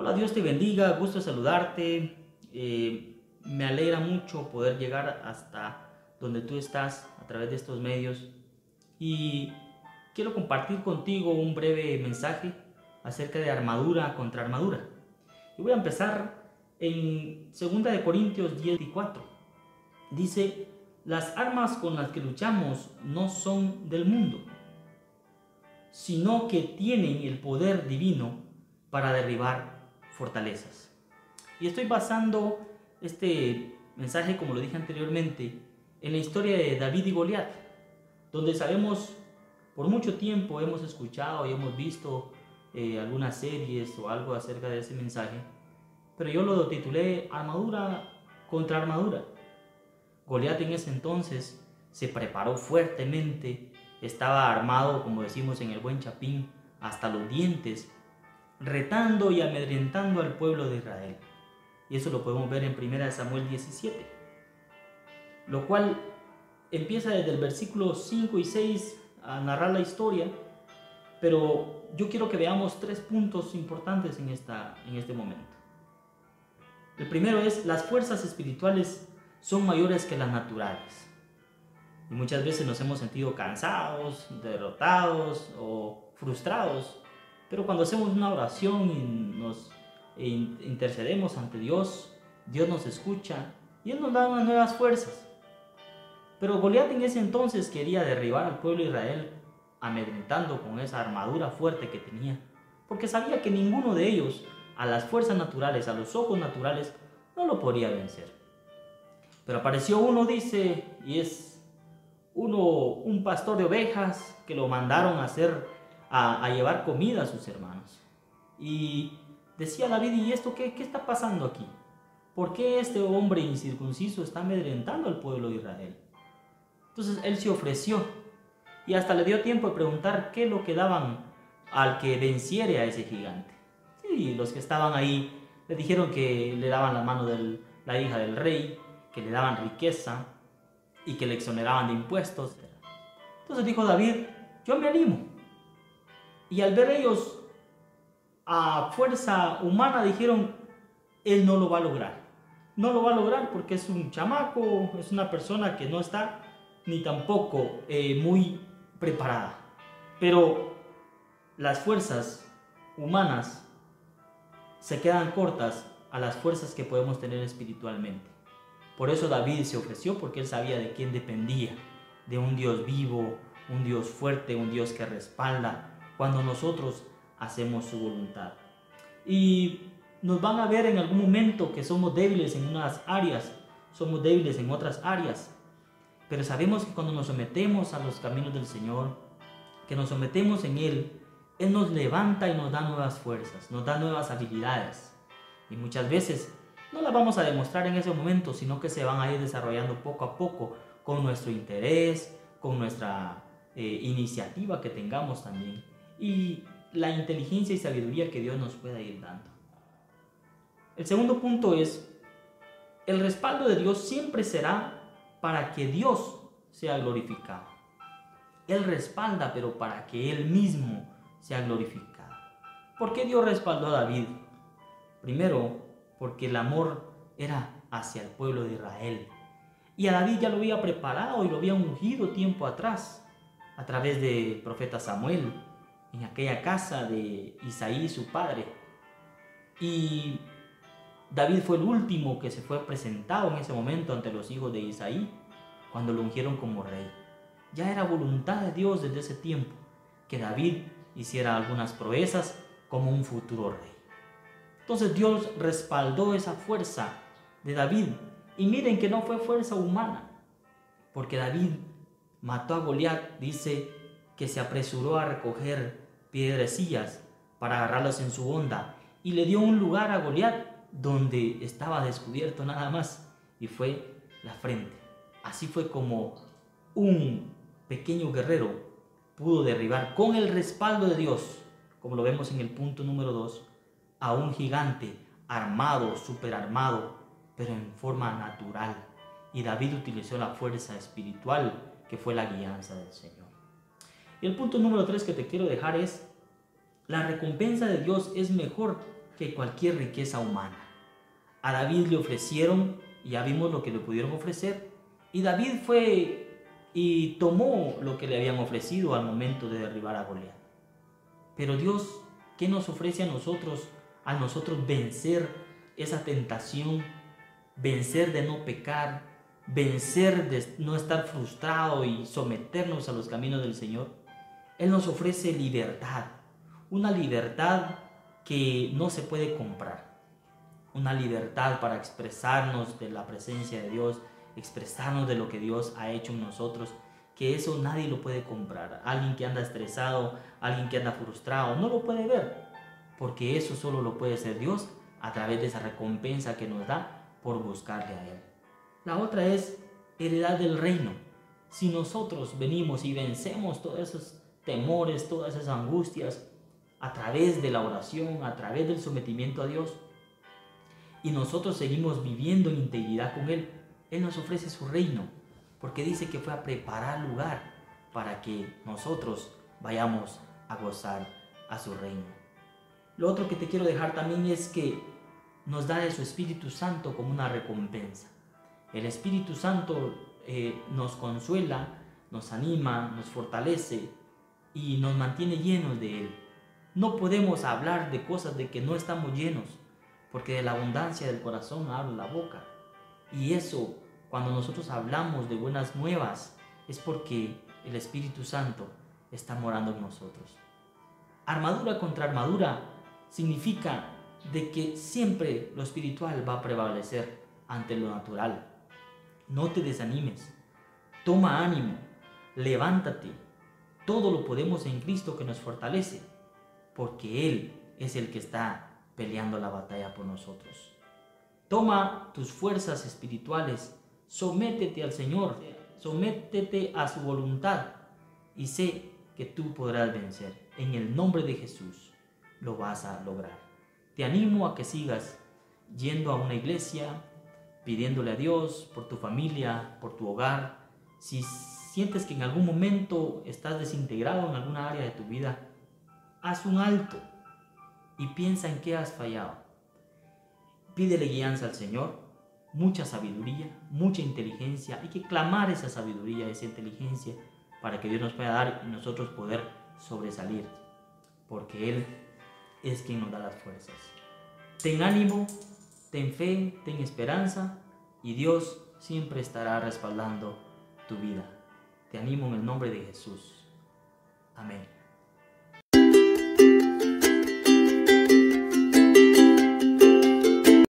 Hola, Dios te bendiga, gusto saludarte. Eh, me alegra mucho poder llegar hasta donde tú estás a través de estos medios y quiero compartir contigo un breve mensaje acerca de armadura contra armadura. Y voy a empezar en 2 de Corintios 10 y 4. Dice, las armas con las que luchamos no son del mundo, sino que tienen el poder divino para derribar fortalezas. Y estoy basando este mensaje, como lo dije anteriormente, en la historia de David y Goliat, donde sabemos, por mucho tiempo hemos escuchado y hemos visto eh, algunas series o algo acerca de ese mensaje, pero yo lo titulé Armadura contra Armadura. Goliat en ese entonces se preparó fuertemente, estaba armado, como decimos en el buen chapín, hasta los dientes retando y amedrentando al pueblo de Israel. Y eso lo podemos ver en 1 Samuel 17. Lo cual empieza desde el versículo 5 y 6 a narrar la historia, pero yo quiero que veamos tres puntos importantes en, esta, en este momento. El primero es, las fuerzas espirituales son mayores que las naturales. Y muchas veces nos hemos sentido cansados, derrotados o frustrados pero cuando hacemos una oración y nos intercedemos ante Dios, Dios nos escucha y Él nos da unas nuevas fuerzas. Pero Goliat en ese entonces quería derribar al pueblo de Israel amedrentando con esa armadura fuerte que tenía, porque sabía que ninguno de ellos, a las fuerzas naturales, a los ojos naturales, no lo podría vencer. Pero apareció uno, dice, y es uno, un pastor de ovejas que lo mandaron a hacer a, llevar comida a sus hermanos. Y decía David, ¿y esto qué, qué está pasando aquí? ¿Por qué este hombre incircunciso está amedrentando al pueblo de Israel? Entonces él se ofreció y hasta le dio tiempo de preguntar qué lo que daban al que venciere a ese gigante. Y los que estaban ahí le dijeron que le daban la mano de la hija del rey, que le daban riqueza y que le exoneraban de impuestos. Entonces dijo David, yo me animo, y al ver ellos a fuerza humana dijeron, él no lo va a lograr. No lo va a lograr porque es un chamaco, es una persona que no está ni tampoco eh, muy preparada. Pero las fuerzas humanas se quedan cortas a las fuerzas que podemos tener espiritualmente. Por eso David se ofreció porque él sabía de quién dependía, de un Dios vivo, un Dios fuerte, un Dios que respalda, cuando nosotros hacemos su voluntad. Y nos van a ver en algún momento que somos débiles en unas áreas, somos débiles en otras áreas, pero sabemos que cuando nos sometemos a los caminos del Señor, que nos sometemos en Él, Él nos levanta y nos da nuevas fuerzas, nos da nuevas habilidades. Y muchas veces no las vamos a demostrar en ese momento, sino que se van a ir desarrollando poco a poco con nuestro interés, con nuestra eh, iniciativa que tengamos también y la inteligencia y sabiduría que Dios nos pueda ir dando. El segundo punto es, el respaldo de Dios siempre será para que Dios sea glorificado. Él respalda, pero para que Él mismo sea glorificado. ¿Por qué Dios respaldó a David? Primero, porque el amor era hacia el pueblo de Israel. Y a David ya lo había preparado y lo había ungido tiempo atrás, a través del profeta Samuel, en aquella casa de Isaí, su padre. Y David fue el último que se fue presentado en ese momento ante los hijos de Isaí cuando lo ungieron como rey. Ya era voluntad de Dios desde ese tiempo que David hiciera algunas proezas como un futuro rey. Entonces Dios respaldó esa fuerza de David. Y miren que no fue fuerza humana, porque David mató a Goliat, dice que se apresuró a recoger piedrecillas para agarrarlas en su onda y le dio un lugar a Goliat donde estaba descubierto nada más y fue la frente. Así fue como un pequeño guerrero pudo derribar con el respaldo de Dios, como lo vemos en el punto número 2, a un gigante armado, superarmado, pero en forma natural. Y David utilizó la fuerza espiritual que fue la guianza del Señor. Y el punto número tres que te quiero dejar es, la recompensa de Dios es mejor que cualquier riqueza humana. A David le ofrecieron, y ya vimos lo que le pudieron ofrecer, y David fue y tomó lo que le habían ofrecido al momento de derribar a Goliat. Pero Dios, ¿qué nos ofrece a nosotros a nosotros vencer esa tentación, vencer de no pecar, vencer de no estar frustrado y someternos a los caminos del Señor? Él nos ofrece libertad, una libertad que no se puede comprar, una libertad para expresarnos de la presencia de Dios, expresarnos de lo que Dios ha hecho en nosotros, que eso nadie lo puede comprar. Alguien que anda estresado, alguien que anda frustrado, no lo puede ver, porque eso solo lo puede hacer Dios a través de esa recompensa que nos da por buscarle a Él. La otra es heredad del reino. Si nosotros venimos y vencemos todos esos temores, todas esas angustias, a través de la oración, a través del sometimiento a Dios, y nosotros seguimos viviendo en integridad con Él, Él nos ofrece su reino, porque dice que fue a preparar lugar para que nosotros vayamos a gozar a su reino. Lo otro que te quiero dejar también es que nos da de su Espíritu Santo como una recompensa. El Espíritu Santo eh, nos consuela, nos anima, nos fortalece y nos mantiene llenos de Él. No podemos hablar de cosas de que no estamos llenos, porque de la abundancia del corazón habla la boca. Y eso, cuando nosotros hablamos de buenas nuevas, es porque el Espíritu Santo está morando en nosotros. Armadura contra armadura significa de que siempre lo espiritual va a prevalecer ante lo natural. No te desanimes, toma ánimo, levántate. Todo lo podemos en Cristo que nos fortalece, porque Él es el que está peleando la batalla por nosotros. Toma tus fuerzas espirituales, sométete al Señor, sométete a su voluntad y sé que tú podrás vencer. En el nombre de Jesús lo vas a lograr. Te animo a que sigas yendo a una iglesia, pidiéndole a Dios por tu familia, por tu hogar. Si sientes que en algún momento estás desintegrado en alguna área de tu vida, haz un alto y piensa en qué has fallado. Pídele guianza al Señor, mucha sabiduría, mucha inteligencia. Hay que clamar esa sabiduría, esa inteligencia para que Dios nos pueda dar y nosotros poder sobresalir, porque Él es quien nos da las fuerzas. Ten ánimo, ten fe, ten esperanza y Dios siempre estará respaldando tu vida. Te animo en el nombre de Jesús. Amén.